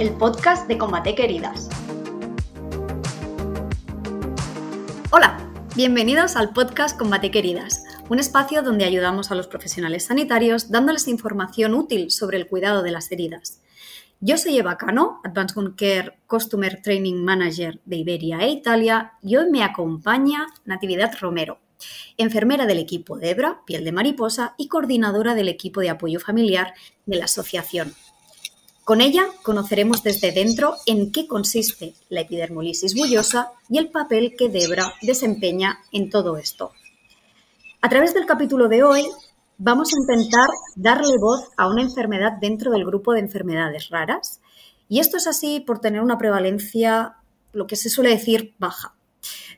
el podcast de Combate Queridas. Hola, bienvenidos al podcast Combate Queridas, un espacio donde ayudamos a los profesionales sanitarios dándoles información útil sobre el cuidado de las heridas. Yo soy Eva Cano, Advanced Care Customer Training Manager de Iberia e Italia, y hoy me acompaña Natividad Romero, enfermera del equipo Debra, piel de mariposa, y coordinadora del equipo de apoyo familiar de la asociación. Con ella conoceremos desde dentro en qué consiste la epidermolisis bullosa y el papel que Debra desempeña en todo esto. A través del capítulo de hoy vamos a intentar darle voz a una enfermedad dentro del grupo de enfermedades raras y esto es así por tener una prevalencia, lo que se suele decir, baja.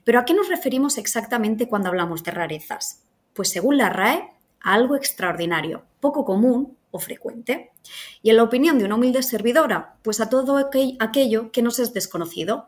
Pero ¿a qué nos referimos exactamente cuando hablamos de rarezas? Pues según la RAE, a algo extraordinario, poco común o frecuente. Y en la opinión de una humilde servidora, pues a todo aquello que nos es desconocido.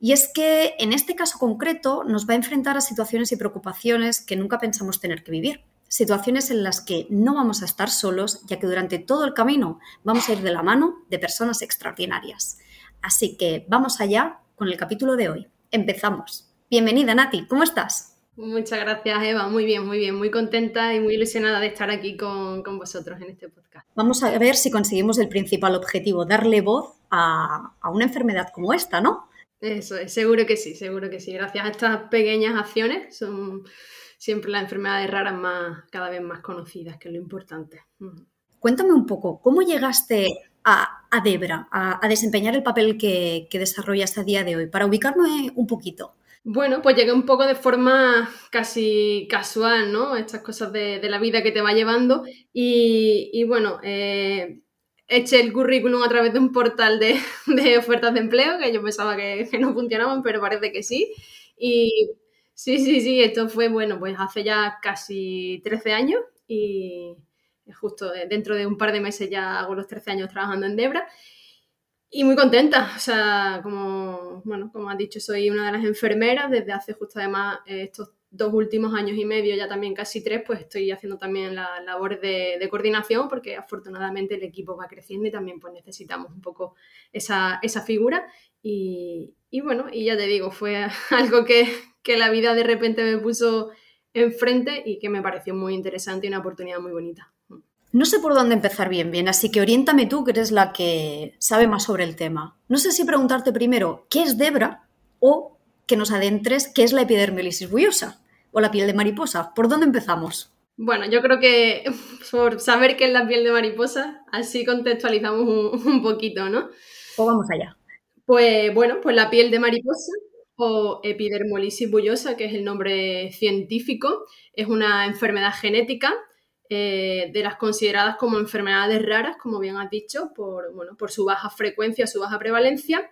Y es que en este caso concreto nos va a enfrentar a situaciones y preocupaciones que nunca pensamos tener que vivir. Situaciones en las que no vamos a estar solos, ya que durante todo el camino vamos a ir de la mano de personas extraordinarias. Así que vamos allá con el capítulo de hoy. Empezamos. Bienvenida, Nati, ¿cómo estás? Muchas gracias, Eva. Muy bien, muy bien. Muy contenta y muy ilusionada de estar aquí con, vosotros en este podcast. Vamos a ver si conseguimos el principal objetivo, darle voz a, una enfermedad como esta, ¿no? Eso es, seguro que sí, seguro que sí. Gracias a estas pequeñas acciones son siempre las enfermedades raras más, cada vez más conocidas, que es lo importante. Cuéntame un poco, ¿cómo llegaste a, Debra, a, desempeñar el papel que, que desarrollas a día de hoy? Para ubicarme un poquito. Bueno, pues llegué un poco de forma casi casual, ¿no? Estas cosas de, la vida que te va llevando. Y, bueno, eh, eché el currículum a través de un portal de, ofertas de empleo, que yo pensaba que, no funcionaban, pero parece que sí. Y sí, sí, sí, esto fue, bueno, pues hace ya casi 13 años y justo dentro de un par de meses ya hago los 13 años trabajando en Debra. Y muy contenta, o sea, como, bueno, como has dicho, soy una de las enfermeras desde hace justo además estos dos últimos años y medio, ya también casi tres, pues estoy haciendo también la labor de, coordinación porque afortunadamente el equipo va creciendo y también pues necesitamos un poco esa, esa figura. Y, y, bueno, y ya te digo, fue algo que, que la vida de repente me puso enfrente y que me pareció muy interesante y una oportunidad muy bonita. No sé por dónde empezar bien, bien, así que oriéntame tú, que eres la que sabe más sobre el tema. No sé si preguntarte primero qué es Debra o que nos adentres qué es la epidermolisis bullosa o la piel de mariposa. ¿Por dónde empezamos? Bueno, yo creo que por saber qué es la piel de mariposa, así contextualizamos un, poquito, ¿no? Pues vamos allá. Pues bueno, pues la piel de mariposa o epidermolisis bullosa, que es el nombre científico, es una enfermedad genética eh, de las consideradas como enfermedades raras, como bien has dicho, por, bueno, por su baja frecuencia, su baja prevalencia.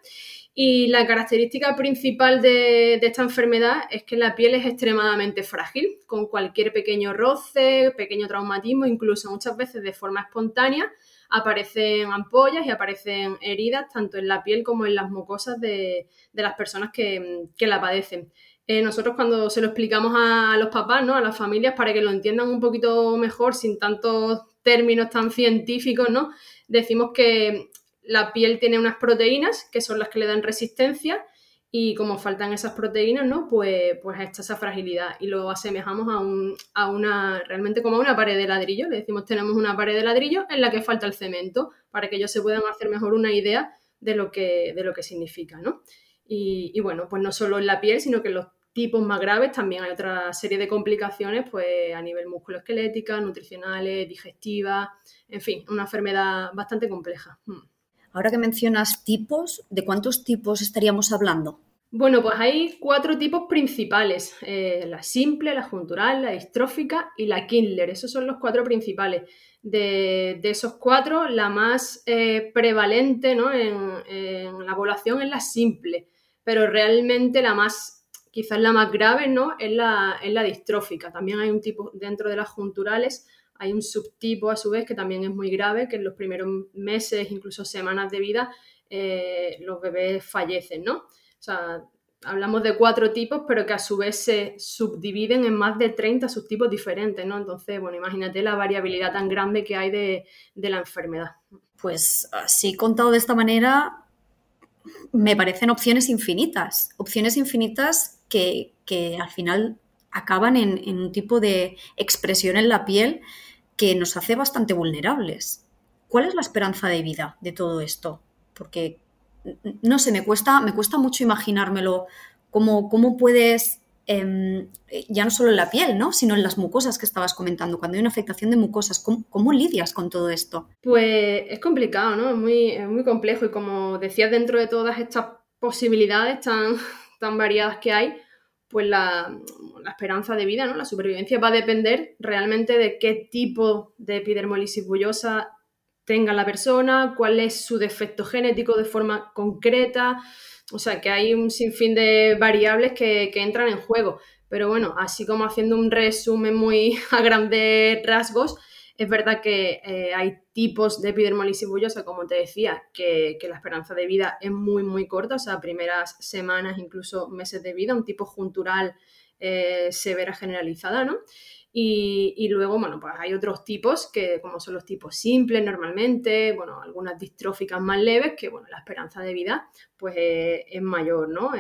Y la característica principal de, esta enfermedad es que la piel es extremadamente frágil, con cualquier pequeño roce, pequeño traumatismo, incluso muchas veces de forma espontánea, aparecen ampollas y aparecen heridas tanto en la piel como en las mucosas de, las personas que, que la padecen. Eh, nosotros cuando se lo explicamos a los papás, ¿no? A las familias para que lo entiendan un poquito mejor, sin tantos términos tan científicos, ¿no? Decimos que la piel tiene unas proteínas que son las que le dan resistencia y como faltan esas proteínas, ¿no? Pues, pues está esa fragilidad y lo asemejamos a, un, a una, realmente como a una pared de ladrillo. Le decimos tenemos una pared de ladrillo en la que falta el cemento para que ellos se puedan hacer mejor una idea de lo que, de lo que significa, ¿no? Y, bueno, pues no solo en la piel, sino que en los tipos más graves también hay otra serie de complicaciones pues a nivel musculoesquelética, nutricionales, digestivas, en fin, una enfermedad bastante compleja. Hmm. Ahora que mencionas tipos, ¿de cuántos tipos estaríamos hablando? Bueno, pues hay cuatro tipos principales, eh, la simple, la juntural, la distrófica y la Kindler. Esos son los cuatro principales. De, esos cuatro, la más eh, prevalente en, en, la población es la simple, pero realmente la más, quizás la más grave, ¿no? Es la, es la distrófica. También hay un tipo dentro de las junturales, hay un subtipo a su vez que también es muy grave, que en los primeros meses, incluso semanas de vida, eh, los bebés fallecen, ¿no? O sea, hablamos de cuatro tipos, pero que a su vez se subdividen en más de 30 subtipos diferentes, ¿no? Entonces, bueno, imagínate la variabilidad tan grande que hay de, la enfermedad. Pues así contado de esta manera, me parecen opciones infinitas, opciones infinitas que, al final acaban en, un tipo de expresión en la piel que nos hace bastante vulnerables. ¿Cuál es la esperanza de vida de todo esto? Porque no sé, me cuesta, me cuesta mucho imaginármelo, cómo, cómo puedes, em, ya no solo en la piel, ¿no? sino en las mucosas que estabas comentando, cuando hay una afectación de mucosas, ¿cómo, lidias con todo esto? Pues es complicado, ¿no? Es muy, muy complejo y como decías, dentro de todas estas posibilidades tan, tan variadas que hay, pues la, esperanza de vida, ¿no? La supervivencia va a depender realmente de qué tipo de epidermolisis bullosa tenga la persona, cuál es su defecto genético de forma concreta. O sea, que hay un sinfín de variables que, entran en juego. Pero bueno, así como haciendo un resumen muy a grandes rasgos, es verdad que eh, hay tipos de epidermolisis bullosa, como te decía, que, la esperanza de vida es muy, muy corta, o sea, primeras semanas, incluso meses de vida, un tipo juntural eh, severa generalizada, ¿no? Y, luego, bueno, pues hay otros tipos que, como son los tipos simples normalmente, bueno, algunas distróficas más leves, que, bueno, la esperanza de vida, pues eh, es mayor, ¿no?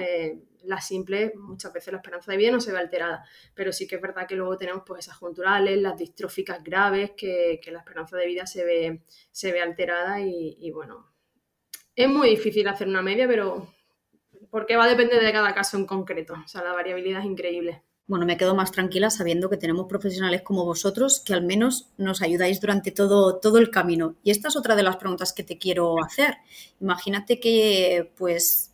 La simple, muchas veces la esperanza de vida no se ve alterada, pero sí que es verdad que luego tenemos pues esas junturales, las distróficas graves, que, la esperanza de vida se ve, se ve alterada y, y, bueno, es muy difícil hacer una media, pero porque va a depender de cada caso en concreto, o sea, la variabilidad es increíble bueno, me quedo más tranquila sabiendo que tenemos profesionales como vosotros que al menos nos ayudáis durante todo, todo el camino. Y esta es otra de las preguntas que te quiero hacer. Imagínate que, pues,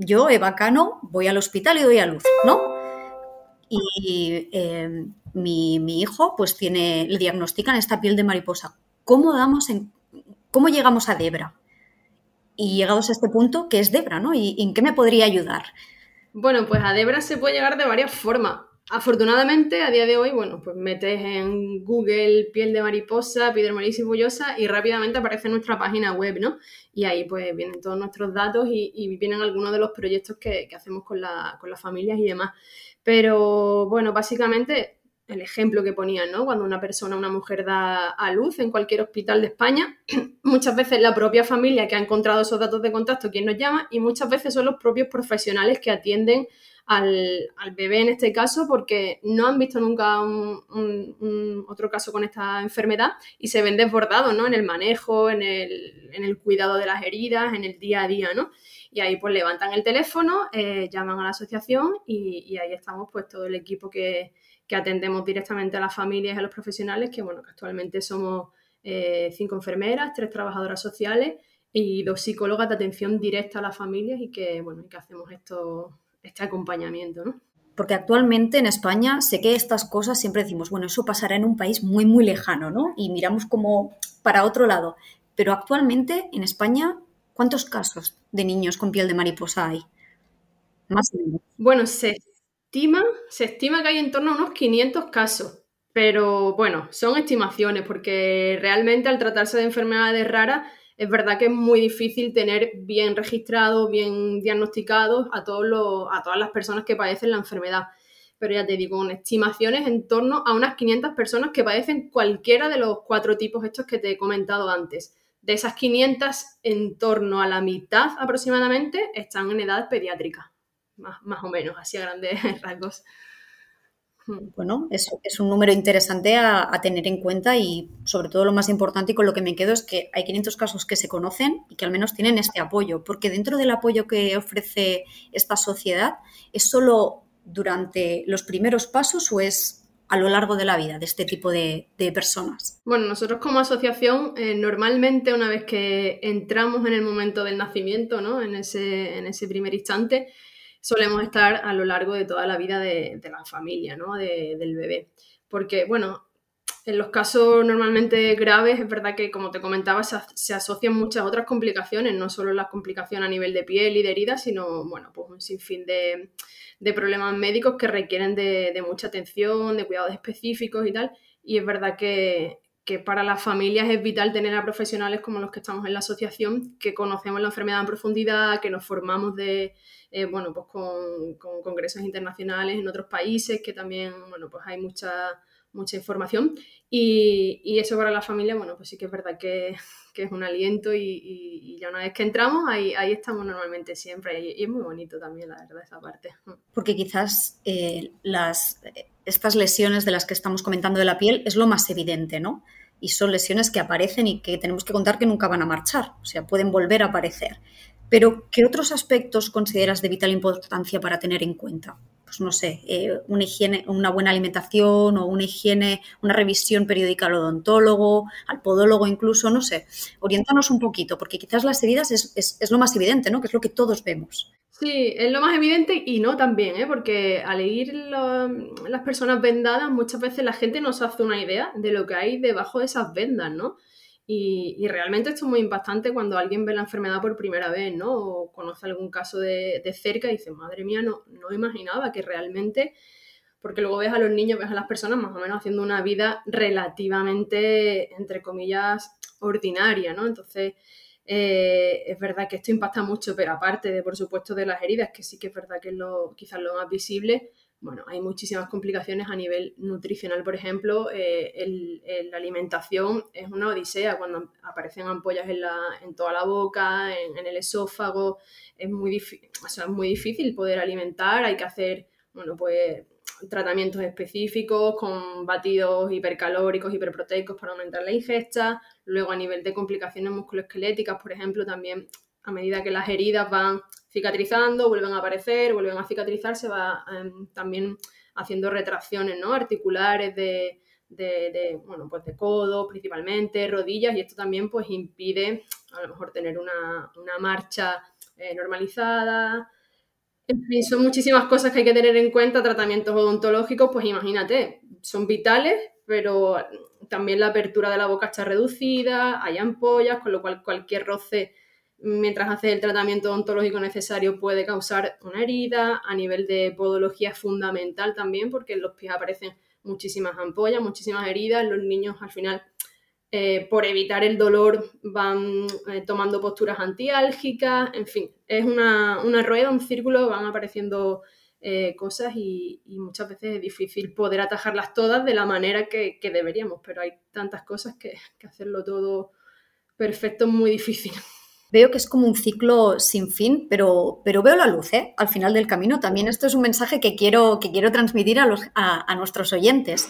yo, Eva Cano, voy al hospital y doy a luz, ¿no? Y eh, mi, hijo, pues, tiene, le diagnostican esta piel de mariposa. ¿Cómo en, cómo llegamos a Debra? Y llegados a este punto, ¿qué es Debra, no? ¿Y en qué me podría ayudar? Bueno, pues a Debra se puede llegar de varias formas. Afortunadamente, a día de hoy, bueno, pues metes en Google piel de mariposa, epidermolisis bullosa y rápidamente aparece nuestra página web, ¿no? Y ahí pues vienen todos nuestros datos y, vienen algunos de los proyectos que, hacemos con, con las familias y demás. Pero bueno, básicamente el ejemplo que ponían, ¿no? Cuando una persona, una mujer da a luz en cualquier hospital de España, muchas veces la propia familia que ha encontrado esos datos de contacto quien nos llama y muchas veces son los propios profesionales que atienden al, bebé en este caso porque no han visto nunca un, otro caso con esta enfermedad y se ven desbordados, ¿no? En el manejo, en el, cuidado de las heridas, en el día a día, ¿no? Y ahí pues levantan el teléfono, eh, llaman a la asociación y, y ahí estamos pues todo el equipo que que atendemos directamente a las familias y a los profesionales, que bueno, que actualmente somos eh, cinco enfermeras, tres trabajadoras sociales y dos psicólogas de atención directa a las familias y que bueno, que hacemos esto, este acompañamiento, ¿no? Porque actualmente en España sé que estas cosas siempre decimos, bueno, eso pasará en un país muy, muy lejano, ¿no? Y miramos como para otro lado. Pero actualmente en España, ¿cuántos casos de niños con piel de mariposa hay? Más o menos. Bueno, sé se estima que hay en torno a unos 500 casos, pero bueno, son estimaciones porque realmente al tratarse de enfermedades raras es verdad que es muy difícil tener bien registrados, bien diagnosticados a, todos a todas las personas que padecen la enfermedad. Pero ya te digo, con estimaciones en torno a unas 500 personas que padecen cualquiera de los cuatro tipos estos que te he comentado antes. De esas 500, en torno a la mitad aproximadamente están en edad pediátrica más, o menos, así a grandes rasgos. Bueno, es, es un número interesante a, tener en cuenta y sobre todo lo más importante y con lo que me quedo es que hay 500 casos que se conocen y que al menos tienen este apoyo, porque dentro del apoyo que ofrece esta sociedad, ¿es solo durante los primeros pasos o es a lo largo de la vida de este tipo de, personas? Bueno, nosotros como asociación, eh, normalmente una vez que entramos en el momento del nacimiento, ¿no? en, ese, en ese primer instante, solemos estar a lo largo de toda la vida de, la familia, ¿no? del bebé. Porque, bueno, en los casos normalmente graves, es verdad que, como te comentaba, se, asocian muchas otras complicaciones, no solo las complicaciones a nivel de piel y de heridas, sino, bueno, pues un sinfín de, problemas médicos que requieren de, mucha atención, de cuidados específicos y tal. Y es verdad que, que para las familias es vital tener a profesionales como los que estamos en la asociación, que conocemos la enfermedad en profundidad, que nos formamos de, eh, bueno, pues con, con, congresos internacionales en otros países, que también, bueno, pues hay mucha, mucha información. Y, eso para la familia, bueno, pues sí que es verdad que, que es un aliento y, ya una vez que entramos, ahí, estamos normalmente siempre. Y, es muy bonito también, la verdad, esa parte. Porque quizás eh, las, estas lesiones de las que estamos comentando de la piel es lo más evidente, ¿no? Y son lesiones que aparecen y que tenemos que contar que nunca van a marchar, o sea, pueden volver a aparecer. Pero, ¿qué otros aspectos consideras de vital importancia para tener en cuenta? Pues no sé, eh, una higiene, una buena alimentación o una higiene, una revisión periódica al odontólogo, al podólogo incluso, no sé. Oriéntanos un poquito, porque quizás las heridas es, es, lo más evidente, ¿no? Que es lo que todos vemos. Sí, es lo más evidente y no también, ¿eh? porque al ir las personas vendadas, muchas veces la gente no se hace una idea de lo que hay debajo de esas vendas, ¿no? Y, realmente esto es muy impactante cuando alguien ve la enfermedad por primera vez, ¿no? O conoce algún caso de, cerca y dice, madre mía, no, no imaginaba que realmente, porque luego ves a los niños, ves a las personas más o menos haciendo una vida relativamente, entre comillas, ordinaria, ¿no? Entonces, eh, es verdad que esto impacta mucho, pero aparte de, por supuesto, de las heridas, que sí que es verdad que es lo, quizás lo más visible, bueno, hay muchísimas complicaciones a nivel nutricional, por ejemplo, eh, la alimentación es una odisea. Cuando aparecen ampollas en, la, en toda la boca, en, el esófago, es muy, o sea, es muy difícil poder alimentar, hay que hacer, bueno, pues tratamientos específicos con batidos hipercalóricos, hiperproteicos para aumentar la ingesta, luego a nivel de complicaciones musculoesqueléticas, por ejemplo, también a medida que las heridas van cicatrizando, vuelven a aparecer, vuelven a cicatrizar, se va em, también haciendo retracciones ¿no? articulares de, bueno, pues de codo principalmente, rodillas, y esto también pues impide a lo mejor tener una, marcha eh, normalizada. En fin, son muchísimas cosas que hay que tener en cuenta, tratamientos odontológicos, pues imagínate, son vitales, pero también la apertura de la boca está reducida, hay ampollas, con lo cual cualquier roce mientras hace el tratamiento odontológico necesario puede causar una herida. A nivel de podología es fundamental también porque en los pies aparecen muchísimas ampollas, muchísimas heridas. Los niños al final, eh, por evitar el dolor, van eh, tomando posturas antiálgicas. En fin, es una, rueda, un círculo, van apareciendo eh, cosas y, muchas veces es difícil poder atajarlas todas de la manera que, deberíamos, pero hay tantas cosas que, que hacerlo todo perfecto es muy difícil veo que es como un ciclo sin fin, pero, pero veo la luz ¿eh? al final del camino. También esto es un mensaje que quiero, que quiero transmitir a, los, a, nuestros oyentes.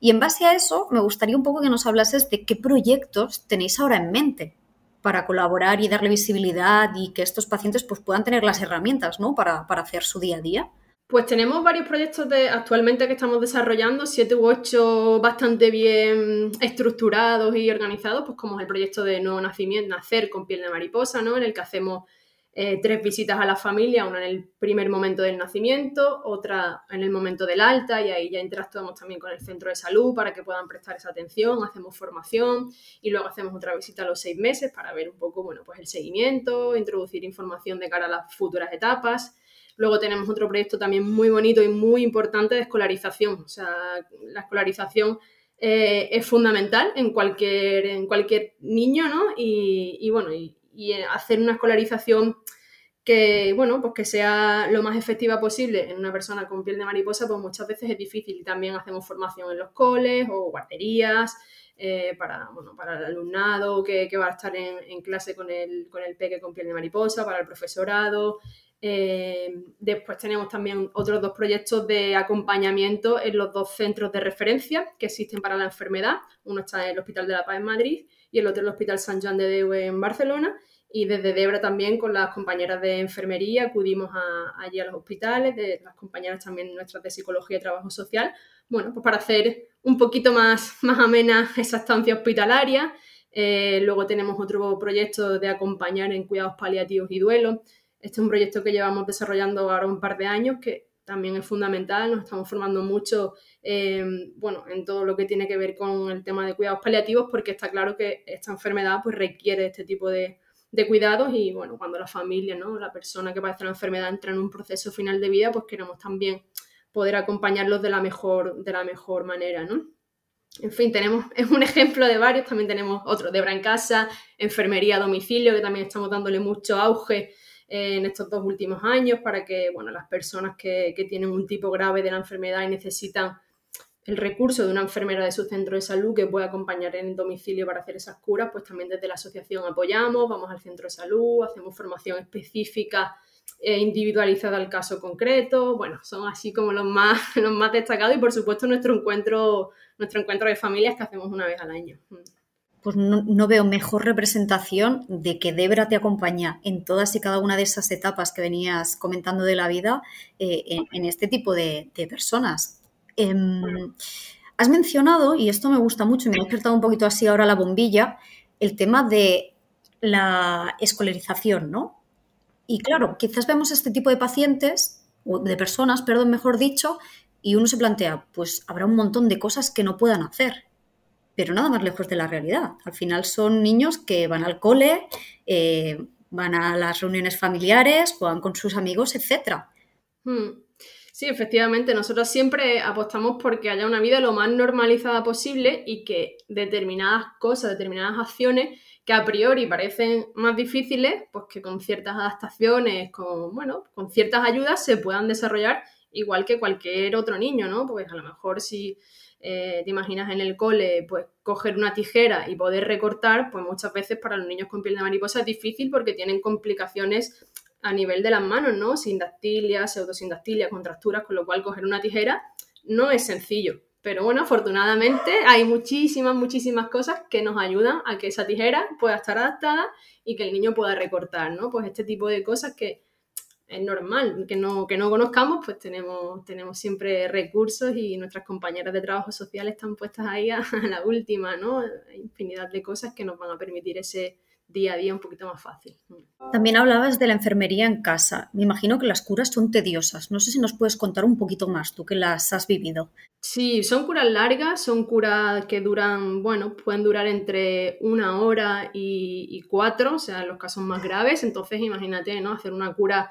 Y en base a eso, me gustaría un poco que nos hablases de qué proyectos tenéis ahora en mente para colaborar y darle visibilidad y que estos pacientes pues, puedan tener las herramientas ¿no? para, para hacer su día a día. Pues tenemos varios proyectos de, actualmente que estamos desarrollando, siete u ocho bastante bien estructurados y organizados, pues como es el proyecto de Nuevo Nacimiento, Nacer con piel de mariposa, ¿no? En el que hacemos eh, tres visitas a la familia, una en el primer momento del nacimiento, otra en el momento del alta, y ahí ya interactuamos también con el centro de salud para que puedan prestar esa atención, hacemos formación y luego hacemos otra visita a los seis meses para ver un poco, bueno, pues el seguimiento, introducir información de cara a las futuras etapas. Luego tenemos otro proyecto también muy bonito y muy importante de escolarización. O sea, la escolarización eh, es fundamental en cualquier, en cualquier niño, ¿no? Y, bueno, y, hacer una escolarización que, bueno, pues que sea lo más efectiva posible en una persona con piel de mariposa, pues muchas veces es difícil. También hacemos formación en los coles o guarderías. Eh, para, bueno, para el alumnado que, va a estar en, en, clase con el, con el peque con piel de mariposa, para el profesorado, eh, después tenemos también otros dos proyectos de acompañamiento en los dos centros de referencia que existen para la enfermedad. Uno está en el Hospital de la Paz en Madrid y el otro en el Hospital San Juan de Deu en Barcelona. Y desde Debra también con las compañeras de enfermería acudimos allí a los hospitales, de, las compañeras también nuestras de psicología y trabajo social, bueno, pues para hacer un poquito más, más amena esa estancia hospitalaria. Eh, luego tenemos otro proyecto de acompañar en cuidados paliativos y duelo este es un proyecto que llevamos desarrollando ahora un par de años que también es fundamental, nos estamos formando mucho eh, bueno, en todo lo que tiene que ver con el tema de cuidados paliativos porque está claro que esta enfermedad pues, requiere este tipo de, cuidados y bueno, cuando la familia, ¿no? la persona que padece la enfermedad entra en un proceso final de vida, pues queremos también poder acompañarlos de la mejor, de la mejor manera. ¿no? en fin, tenemos, es un ejemplo de varios, también tenemos otro de Brancasa, enfermería a domicilio, que también estamos dándole mucho auge eh, en estos dos últimos años para que bueno, las personas que, que, tienen un tipo grave de la enfermedad y necesitan el recurso de una enfermera de su centro de salud que pueda acompañar en el domicilio para hacer esas curas, pues también desde la asociación apoyamos, vamos al centro de salud, hacemos formación específica individualizada al caso concreto. Bueno, son así como los más, los más destacados y por supuesto nuestro encuentro, nuestro encuentro de familias que hacemos una vez al año. Pues no, veo mejor representación de que Debra te acompaña en todas y cada una de esas etapas que venías comentando de la vida eh, en, este tipo de, personas. Em, has mencionado, y esto me gusta mucho, y me ha despertado un poquito así ahora la bombilla, el tema de la escolarización, ¿no? Y claro, quizás vemos este tipo de pacientes, o de personas, perdón, mejor dicho, y uno se plantea, pues habrá un montón de cosas que no puedan hacer, pero nada más lejos de la realidad. Al final son niños que van al cole, eh, van a las reuniones familiares, juegan con sus amigos, etc. Hmm. Sí, efectivamente, nosotros siempre apostamos porque haya una vida lo más normalizada posible y que determinadas cosas, determinadas acciones que a priori parecen más difíciles, pues que con ciertas adaptaciones, con, bueno, con ciertas ayudas se puedan desarrollar igual que cualquier otro niño, ¿no? Pues a lo mejor si eh, te imaginas en el cole, pues coger una tijera y poder recortar, pues muchas veces para los niños con piel de mariposa es difícil porque tienen complicaciones a nivel de las manos, ¿no? Sindactilia, pseudosindactilia, contracturas, con lo cual coger una tijera no es sencillo. Pero bueno, afortunadamente hay muchísimas, muchísimas cosas que nos ayudan a que esa tijera pueda estar adaptada y que el niño pueda recortar, ¿no? Pues este tipo de cosas que es normal, que no, que no conozcamos, pues tenemos, tenemos siempre recursos y nuestras compañeras de trabajo social están puestas ahí a, a la última, ¿no? Infinidad de cosas que nos van a permitir ese, día a día un poquito más fácil. También hablabas de la enfermería en casa. Me imagino que las curas son tediosas. No sé si nos puedes contar un poquito más, tú que las has vivido. Sí, son curas largas, son curas que duran, bueno, pueden durar entre una hora y, cuatro, o sea, en los casos más graves. Entonces, imagínate, ¿no? Hacer una cura,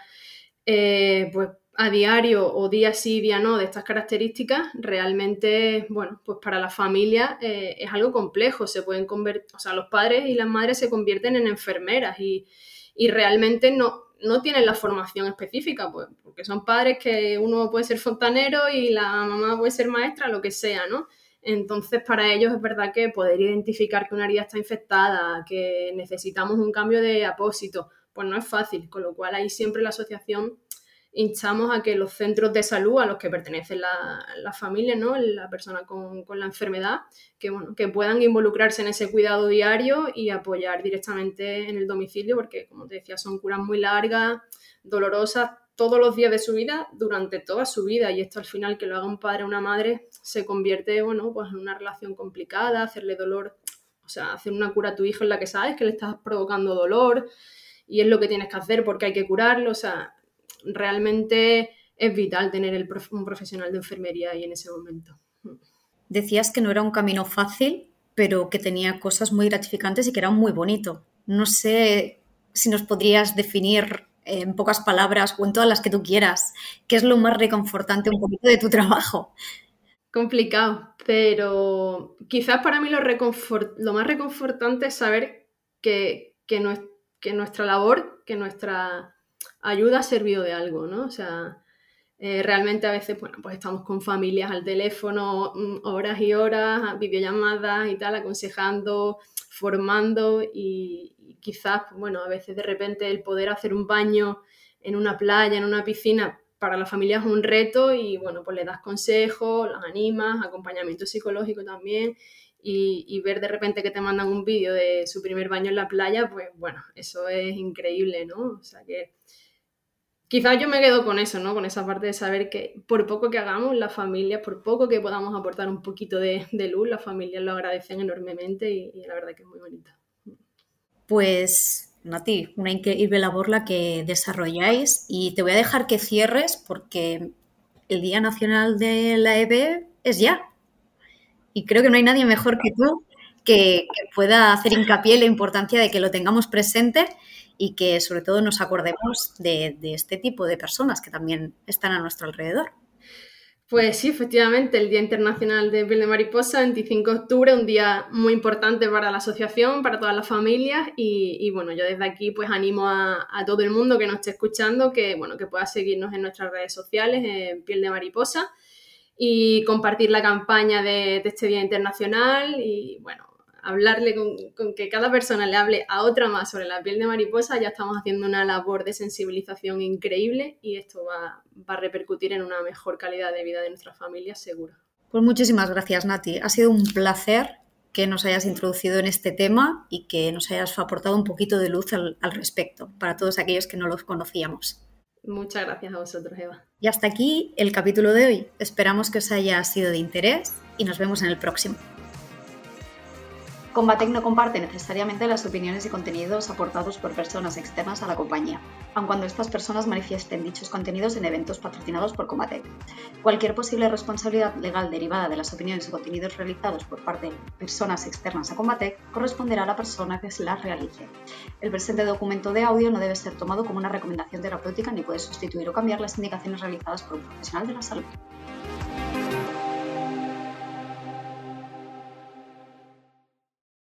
eh, pues a diario o día sí, día no de estas características, realmente, bueno, pues para la familia eh, es algo complejo. Se pueden convertir, o sea, los padres y las madres se convierten en enfermeras y, realmente no, no tienen la formación específica, pues, porque son padres que uno puede ser fontanero y la mamá puede ser maestra, lo que sea, ¿no? Entonces, para ellos es verdad que poder identificar que una herida está infectada, que necesitamos un cambio de apósito, pues no es fácil, con lo cual ahí siempre la asociación instamos a que los centros de salud a los que pertenecen la, la familia, ¿no? la persona con, la enfermedad, que, bueno, que puedan involucrarse en ese cuidado diario y apoyar directamente en el domicilio, porque como te decía, son curas muy largas, dolorosas, todos los días de su vida, durante toda su vida, y esto al final que lo haga un padre o una madre se convierte, bueno, pues en una relación complicada, hacerle dolor, o sea, hacer una cura a tu hijo en la que sabes que le estás provocando dolor y es lo que tienes que hacer porque hay que curarlo, o sea, realmente es vital tener un profesional de enfermería ahí en ese momento. Decías que no era un camino fácil, pero que tenía cosas muy gratificantes y que era muy bonito. No sé si nos podrías definir en pocas palabras o en todas las que tú quieras, qué es lo más reconfortante un poquito de tu trabajo. Complicado, pero quizás para mí lo, lo más reconfortante es saber que, que nuestra labor, que nuestra ayuda ha servido de algo, ¿no? O sea, eh, realmente a veces, bueno, pues estamos con familias al teléfono mm, horas y horas, videollamadas y tal, aconsejando, formando y, quizás, bueno, a veces de repente el poder hacer un baño en una playa, en una piscina, para la familia es un reto y bueno, pues le das consejos, los animas, acompañamiento psicológico también y, y, ver de repente que te mandan un vídeo de su primer baño en la playa, pues bueno, eso es increíble, ¿no? O sea que quizás yo me quedo con eso, ¿no? Con esa parte de saber que por poco que hagamos, las familias, por poco que podamos aportar un poquito de, luz, las familias lo agradecen enormemente y, la verdad que es muy bonito. Pues, Nati, una increíble labor la que desarrolláis y te voy a dejar que cierres porque el Día Nacional de la EB es ya. Y creo que no hay nadie mejor que tú que, pueda hacer hincapié en la importancia de que lo tengamos presente y que sobre todo nos acordemos de, este tipo de personas que también están a nuestro alrededor. Pues sí, efectivamente, el Día Internacional de Piel de Mariposa, 25 de octubre, un día muy importante para la asociación, para todas las familias y, bueno, yo desde aquí pues animo a, todo el mundo que nos esté escuchando que, bueno, que pueda seguirnos en nuestras redes sociales, en Piel de Mariposa y compartir la campaña de, este Día Internacional y bueno, hablarle con, que cada persona le hable a otra más sobre la piel de mariposa, ya estamos haciendo una labor de sensibilización increíble y esto va, a repercutir en una mejor calidad de vida de nuestras familias, seguro. Pues muchísimas gracias, Nati. Ha sido un placer que nos hayas introducido en este tema y que nos hayas aportado un poquito de luz al, al respecto para todos aquellos que no los conocíamos. Muchas gracias a vosotros, Eva. Y hasta aquí el capítulo de hoy. Esperamos que os haya sido de interés y nos vemos en el próximo. Combatec no comparte necesariamente las opiniones y contenidos aportados por personas externas a la compañía, aun cuando estas personas manifiesten dichos contenidos en eventos patrocinados por Combatec. Cualquier posible responsabilidad legal derivada de las opiniones y contenidos realizados por parte de personas externas a Combatec corresponderá a la persona que las realice. El presente documento de audio no debe ser tomado como una recomendación terapéutica ni puede sustituir o cambiar las indicaciones realizadas por un profesional de la salud.